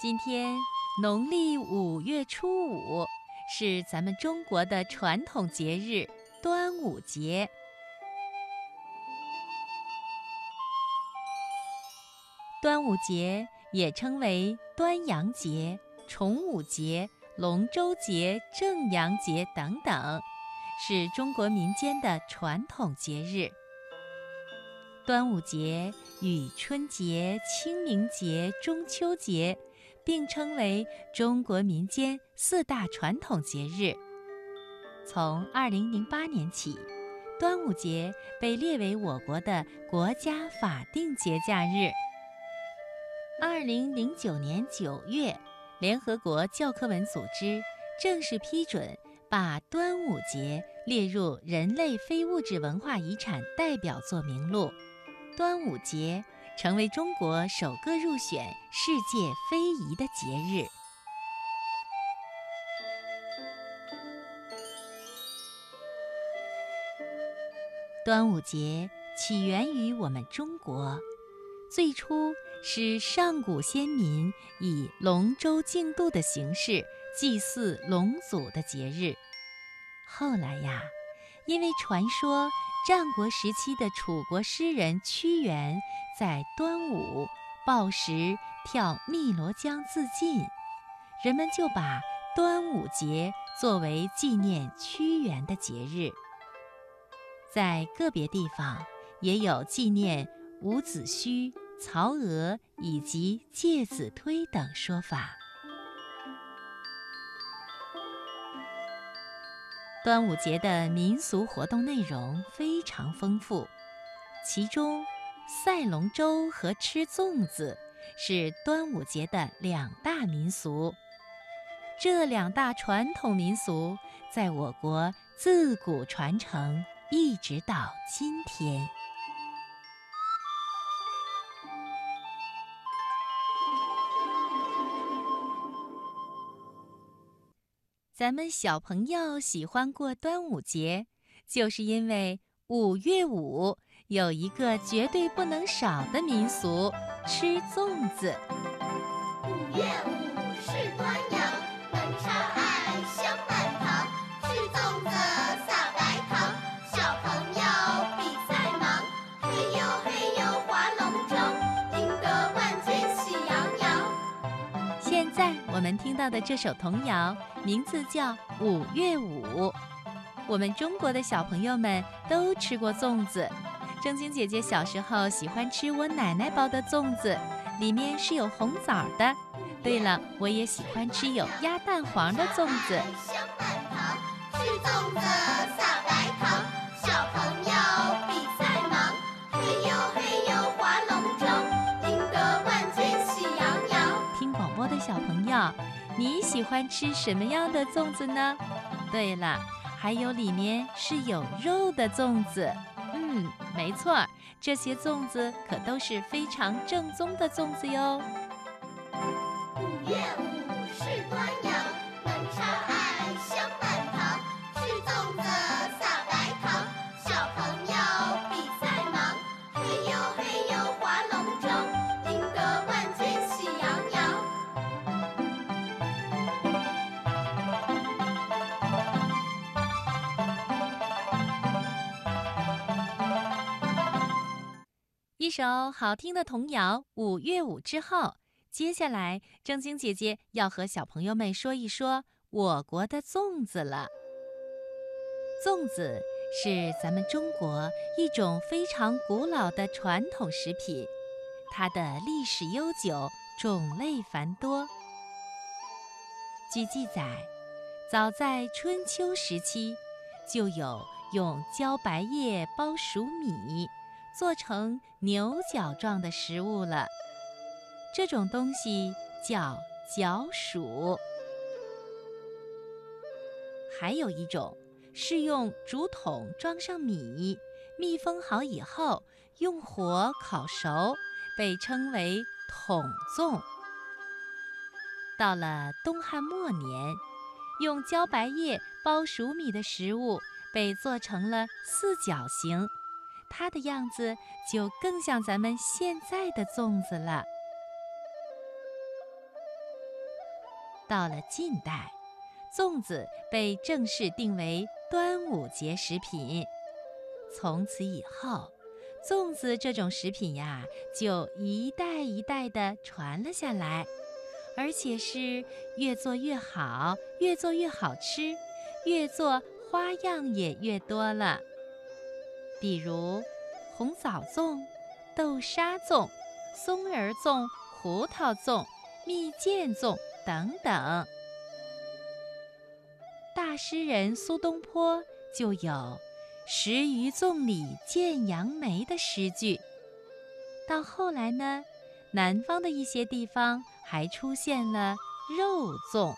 今天农历五月初五，是咱们中国的传统节日端午节。端午节也称为端阳节、重五节、龙舟节、正阳节等等，是中国民间的传统节日。端午节与春节、清明节、中秋节。并称为中国民间四大传统节日。从2008年起，端午节被列为我国的国家法定节假日。2009年9月，联合国教科文组织正式批准把端午节列入人类非物质文化遗产代表作名录。端午节。成为中国首个入选世界非遗的节日。端午节起源于我们中国，最初是上古先民以龙舟竞渡的形式祭祀龙祖的节日。后来呀，因为传说。战国时期的楚国诗人屈原在端午抱石跳汨罗江自尽，人们就把端午节作为纪念屈原的节日。在个别地方也有纪念伍子胥、曹娥以及介子推等说法。端午节的民俗活动内容非常丰富，其中赛龙舟和吃粽子是端午节的两大民俗。这两大传统民俗在我国自古传承，一直到今天。咱们小朋友喜欢过端午节，就是因为五月五有一个绝对不能少的民俗——吃粽子。五月五们听到的这首童谣。名字叫五月五，我们中国的小朋友们都吃过粽子。正晶姐姐小时候喜欢吃我奶奶包的粽子，里面是有红枣的。对了，我也喜欢吃有鸭蛋黄的粽子。香满堂，吃粽子小朋友。你喜欢吃什么样的粽子呢？对了，还有里面是有肉的粽子。嗯，没错，这些粽子可都是非常正宗的粽子哟。五月五是端一首好听的童谣《五月五》之后，接下来正晶姐姐要和小朋友们说一说我国的粽子了。粽子是咱们中国一种非常古老的传统食品，它的历史悠久，种类繁多。据记载，早在春秋时期，就有用茭白叶包黍米。做成牛角状的食物了，这种东西叫角黍。还有一种是用竹筒装上米，密封好以后用火烤熟，被称为筒粽。到了东汉末年，用茭白叶包黍米的食物被做成了四角形。它的样子就更像咱们现在的粽子了。到了近代，粽子被正式定为端午节食品。从此以后，粽子这种食品呀，就一代一代的传了下来，而且是越做越好，越做越好吃，越做花样也越多了。比如红枣粽、豆沙粽、松仁粽、胡桃粽、蜜饯粽等等。大诗人苏东坡就有。十余粽里见杨梅的诗句，到后来呢，南方的一些地方还出现了肉粽。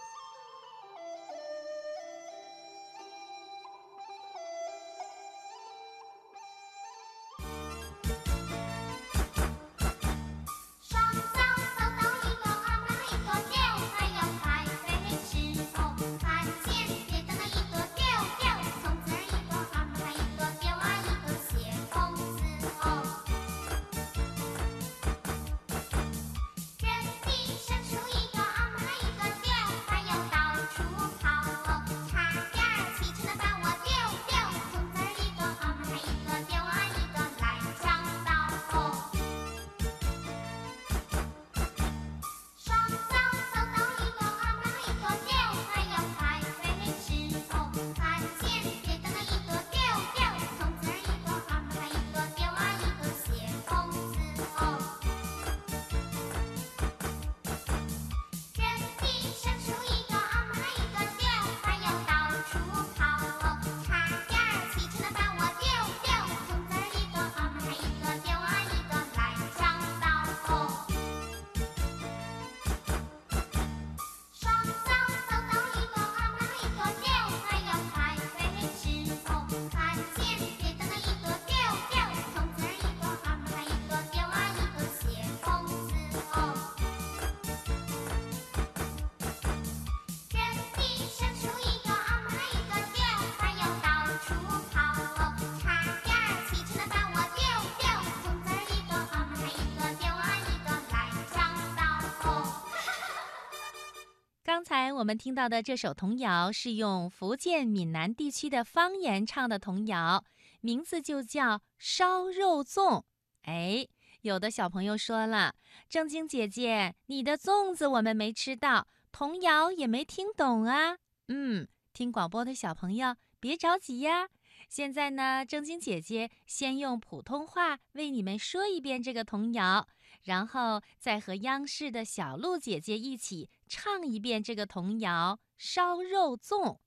我们听到的这首童谣是用福建闽南地区的方言唱的童谣，名字就叫《烧肉粽》。哎，有的小朋友说了：“正晶姐姐，你的粽子我们没吃到，童谣也没听懂啊。”嗯，听广播的小朋友别着急呀。现在呢，正晶姐姐先用普通话为你们说一遍这个童谣。然后再和央视的小鹿姐姐一起唱一遍这个童谣：烧肉粽，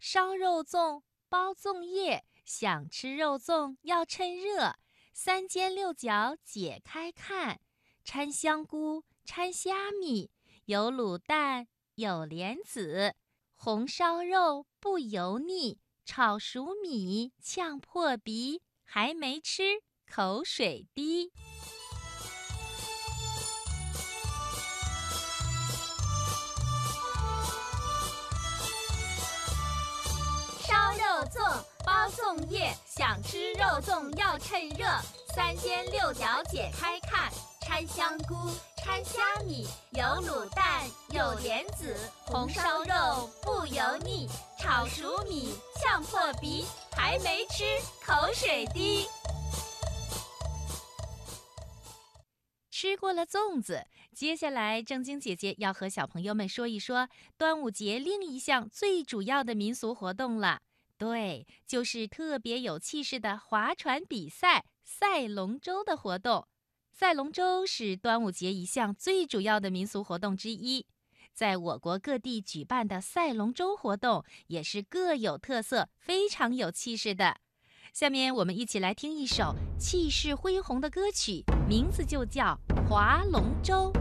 烧肉粽，包粽叶，想吃肉粽要趁热，三尖六角解开看，掺香菇，掺虾米，有卤蛋，有莲子，红烧肉不油腻，炒熟米呛破鼻，还没吃口水滴。粽叶，想吃肉粽要趁热，三鲜六角解开看，掺香菇，掺虾米，有卤蛋，有莲子，红烧肉不油腻，炒熟米呛破鼻，还没吃口水滴。吃过了粽子，接下来正晶姐姐要和小朋友们说一说端午节另一项最主要的民俗活动了。对，就是特别有气势的划船比赛——赛龙舟的活动。赛龙舟是端午节一项最主要的民俗活动之一，在我国各地举办的赛龙舟活动也是各有特色、非常有气势的。下面我们一起来听一首气势恢宏的歌曲，名字就叫《划龙舟》。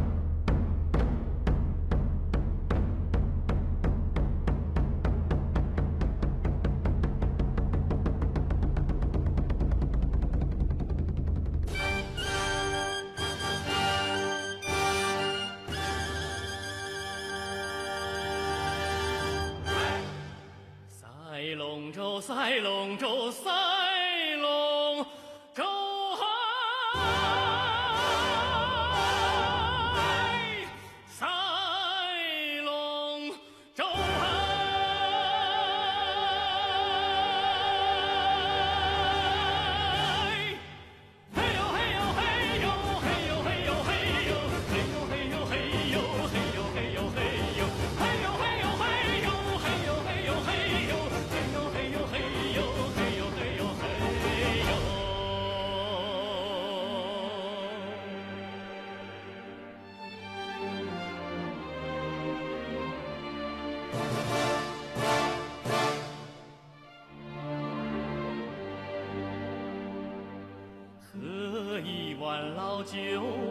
碗老酒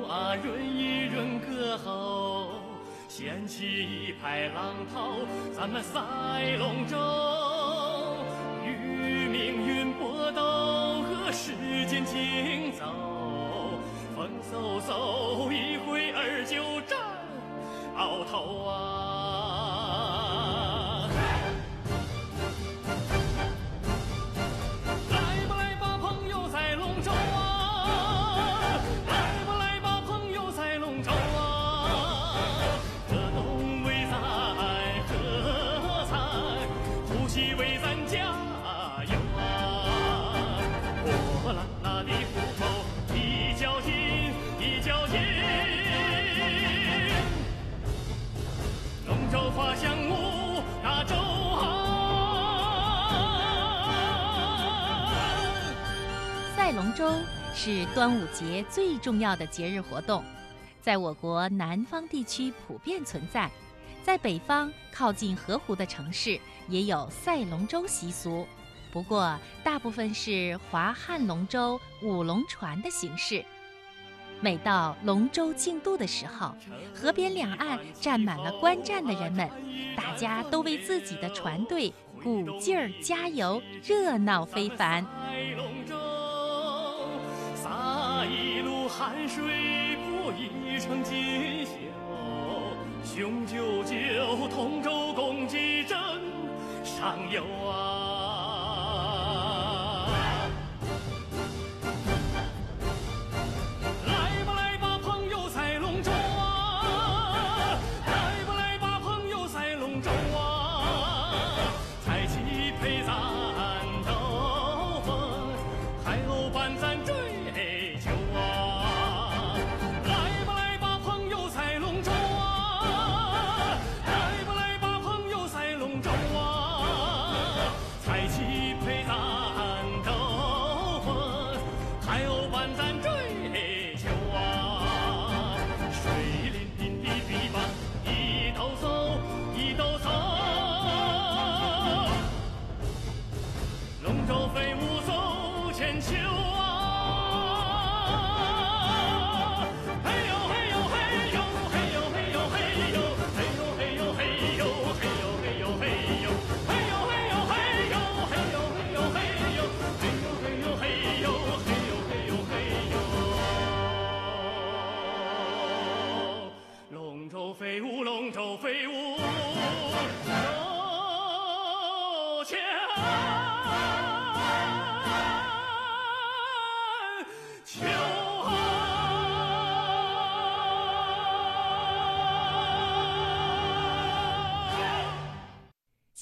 啊，润一润歌喉，掀起一派浪涛，咱们赛龙舟，与命运搏斗，和时间竞走，风嗖嗖，一挥儿就战鳌头啊！赛龙舟是端午节最重要的节日活动，在我国南方地区普遍存在，在北方靠近河湖的城市也有赛龙舟习俗，不过大部分是划旱龙舟、舞龙船的形式。每到龙舟竞渡的时候，河边两岸站满了观战的人们，大家都为自己的船队鼓劲儿加油，热闹非凡。汗水铺一成锦绣雄赳赳同舟共济争上游啊。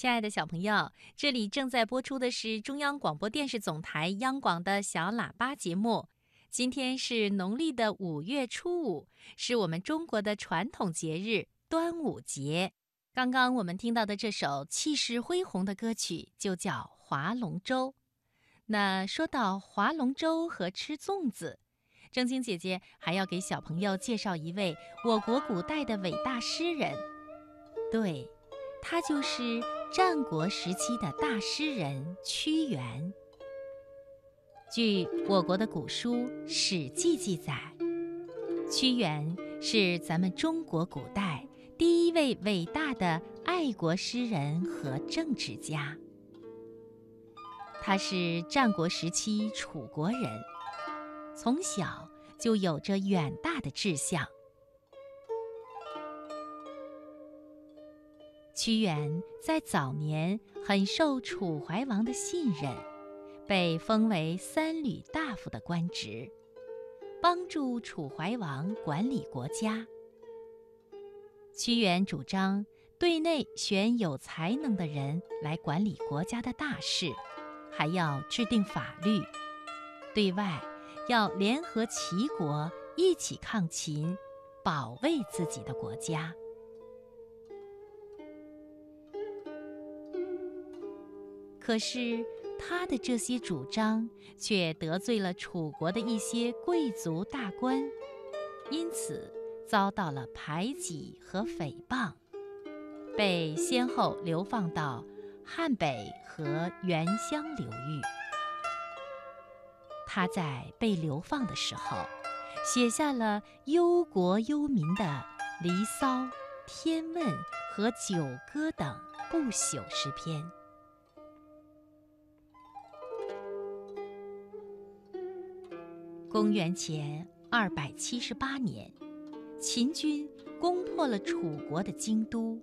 亲爱的小朋友，这里正在播出的是中央广播电视总台央广的小喇叭节目。今天是农历的五月初五，是我们中国的传统节日端午节。刚刚我们听到的这首气势恢宏的歌曲就叫《划龙舟》。那说到划龙舟和吃粽子，正晶姐姐还要给小朋友介绍一位我国古代的伟大诗人。对，他就是战国时期的大诗人屈原。据我国的古书《史记》记载，屈原是咱们中国古代第一位伟大的爱国诗人和政治家。他是战国时期楚国人，从小就有着远大的志向。屈原在早年很受楚怀王的信任，被封为三闾大夫的官职，帮助楚怀王管理国家。屈原主张对内选有才能的人来管理国家的大事，还要制定法律；对外要联合齐国一起抗秦，保卫自己的国家。可是他的这些主张却得罪了楚国的一些贵族大官，因此遭到了排挤和诽谤，被先后流放到汉北和原乡流域。他在被流放的时候，写下了忧国忧民的《离骚》《天问》和《九歌》等不朽诗篇。公元前二百七十八年，秦军攻破了楚国的京都。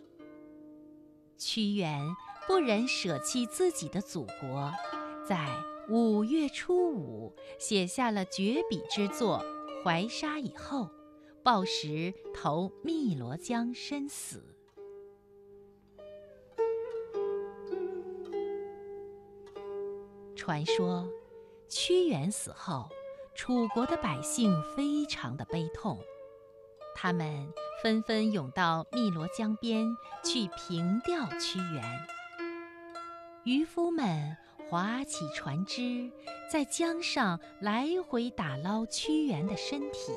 屈原不忍舍弃自己的祖国，在五月初五写下了绝笔之作《怀沙》以后，抱石投汨罗江身死。传说，屈原死后。楚国的百姓非常的悲痛，他们纷纷涌到汨罗江边去平吊屈原。渔夫们划起船只，在江上来回打捞屈原的身体。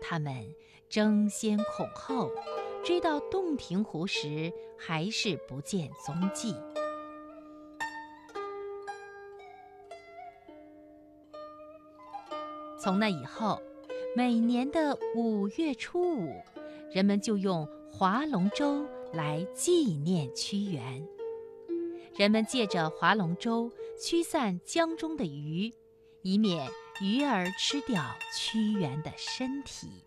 他们争先恐后，追到洞庭湖时，还是不见踪迹。从那以后，每年的五月初五，人们就用划龙舟来纪念屈原。人们借着划龙舟驱散江中的鱼，以免鱼儿吃掉屈原的身体。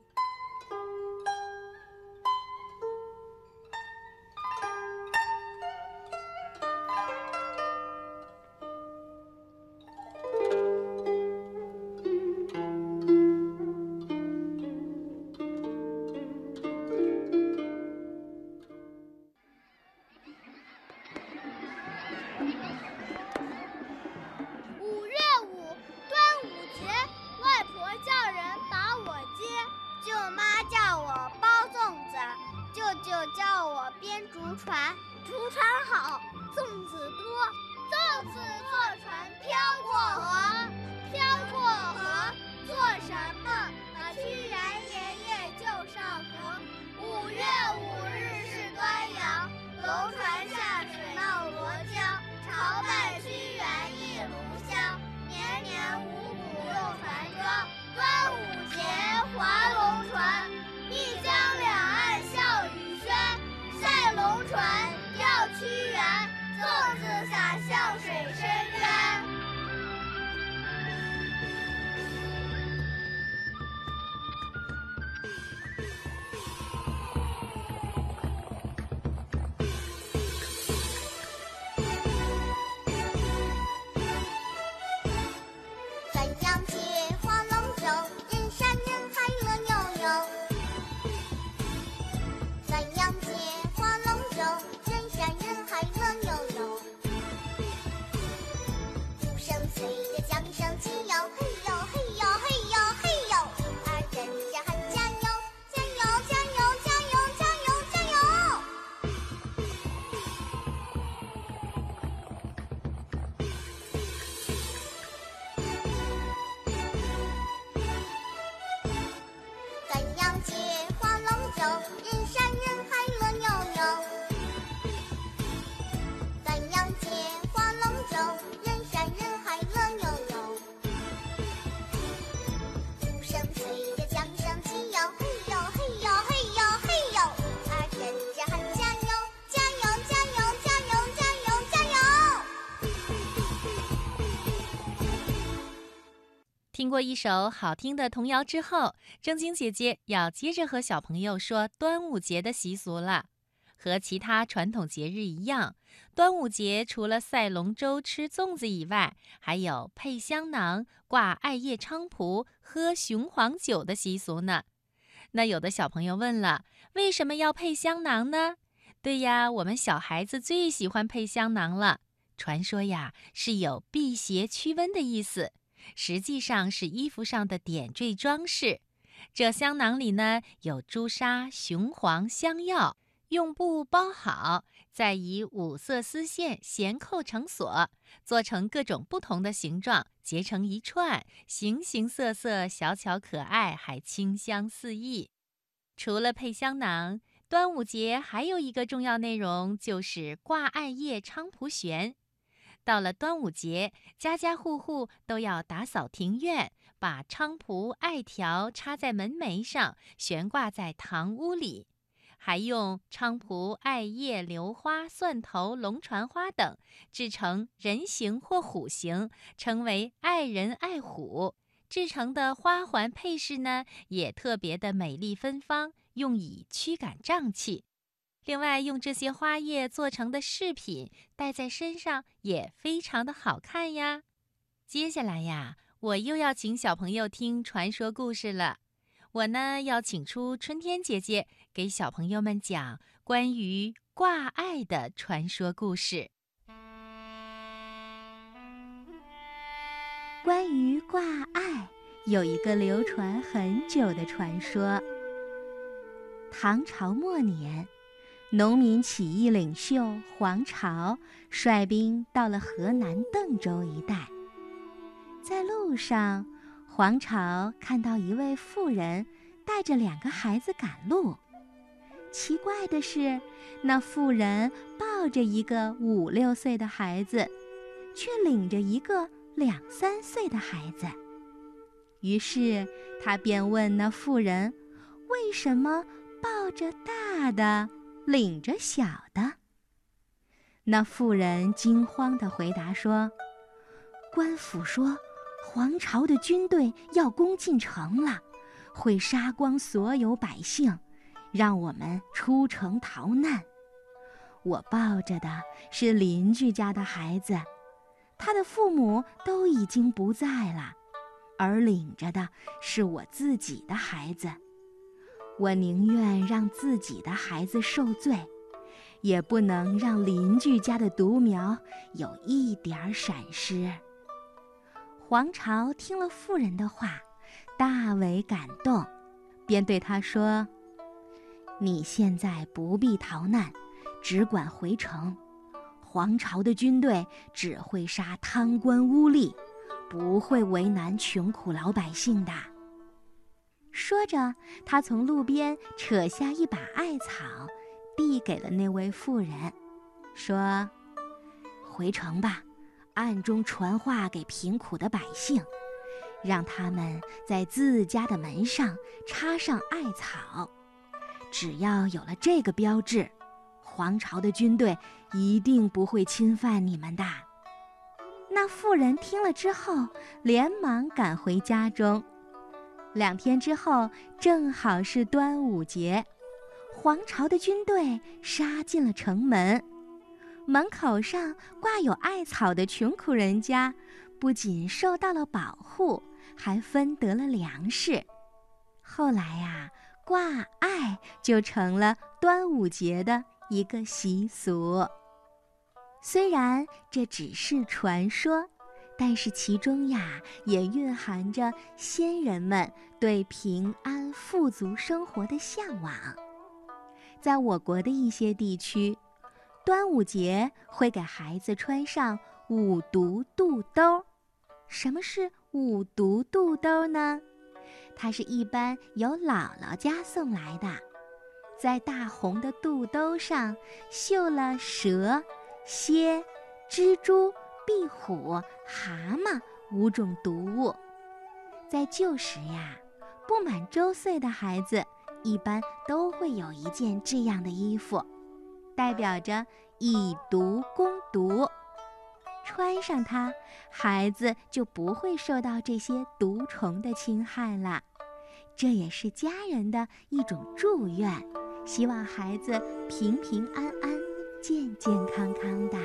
过一首好听的童谣之后，正晶姐姐要接着和小朋友说端午节的习俗了。和其他传统节日一样，端午节除了赛龙舟、吃粽子以外，还有配香囊、挂艾叶菖蒲、喝雄黄酒的习俗呢。那有的小朋友问了，为什么要配香囊呢？对呀，我们小孩子最喜欢配香囊了。传说呀，是有辟邪驱瘟的意思。实际上是衣服上的点缀装饰。这香囊里呢有朱砂、雄黄、香药，用布包好，再以五色丝线衔扣成锁，做成各种不同的形状，结成一串，形形色色，小巧可爱，还清香四溢。除了配香囊，端午节还有一个重要内容就是挂艾叶菖蒲悬。到了端午节，家家户户都要打扫庭院，把菖蒲、艾条插在门楣上，悬挂在堂屋里，还用菖蒲、艾叶、榴花、蒜头、龙船花等制成人形或虎形，称为爱人爱虎。制成的花环配饰呢，也特别的美丽芬芳，用以驱赶瘴气。另外，用这些花叶做成的饰品戴在身上也非常的好看呀。接下来呀，我又要请小朋友听传说故事了。我呢要请出春天姐姐，给小朋友们讲关于挂爱的传说故事。关于挂爱，有一个流传很久的传说。唐朝末年。农民起义领袖黄巢率兵到了河南邓州一带，在路上，黄巢看到一位妇人带着两个孩子赶路。奇怪的是，那妇人抱着一个五六岁的孩子，却领着一个两三岁的孩子。于是他便问那妇人：“为什么抱着大的？”领着小的，那妇人惊慌地回答说：“官府说，皇朝的军队要攻进城了，会杀光所有百姓，让我们出城逃难。我抱着的是邻居家的孩子，他的父母都已经不在了，而领着的是我自己的孩子。”我宁愿让自己的孩子受罪，也不能让邻居家的独苗有一点闪失。黄巢听了妇人的话，大为感动，便对他说：“你现在不必逃难，只管回城。黄巢的军队只会杀贪官污吏，不会为难穷苦老百姓的。”说着，他从路边扯下一把艾草，递给了那位妇人，说：“回城吧，暗中传话给贫苦的百姓，让他们在自家的门上插上艾草。只要有了这个标志，皇朝的军队一定不会侵犯你们的。”那妇人听了之后，连忙赶回家中。两天之后，正好是端午节，皇朝的军队杀进了城门，门口上挂有艾草的穷苦人家，不仅受到了保护，还分得了粮食。后来呀，挂艾就成了端午节的一个习俗。虽然这只是传说。但是其中呀，也蕴含着先人们对平安富足生活的向往。在我国的一些地区，端午节会给孩子穿上五毒肚兜。什么是五毒肚兜呢？它是一般由姥姥家送来的，在大红的肚兜上绣了蛇、蝎、蜘蛛。壁虎、蛤蟆五种毒物，在旧时呀，不满周岁的孩子一般都会有一件这样的衣服，代表着以毒攻毒。穿上它，孩子就不会受到这些毒虫的侵害了。这也是家人的一种祝愿，希望孩子平平安安、健健康康的。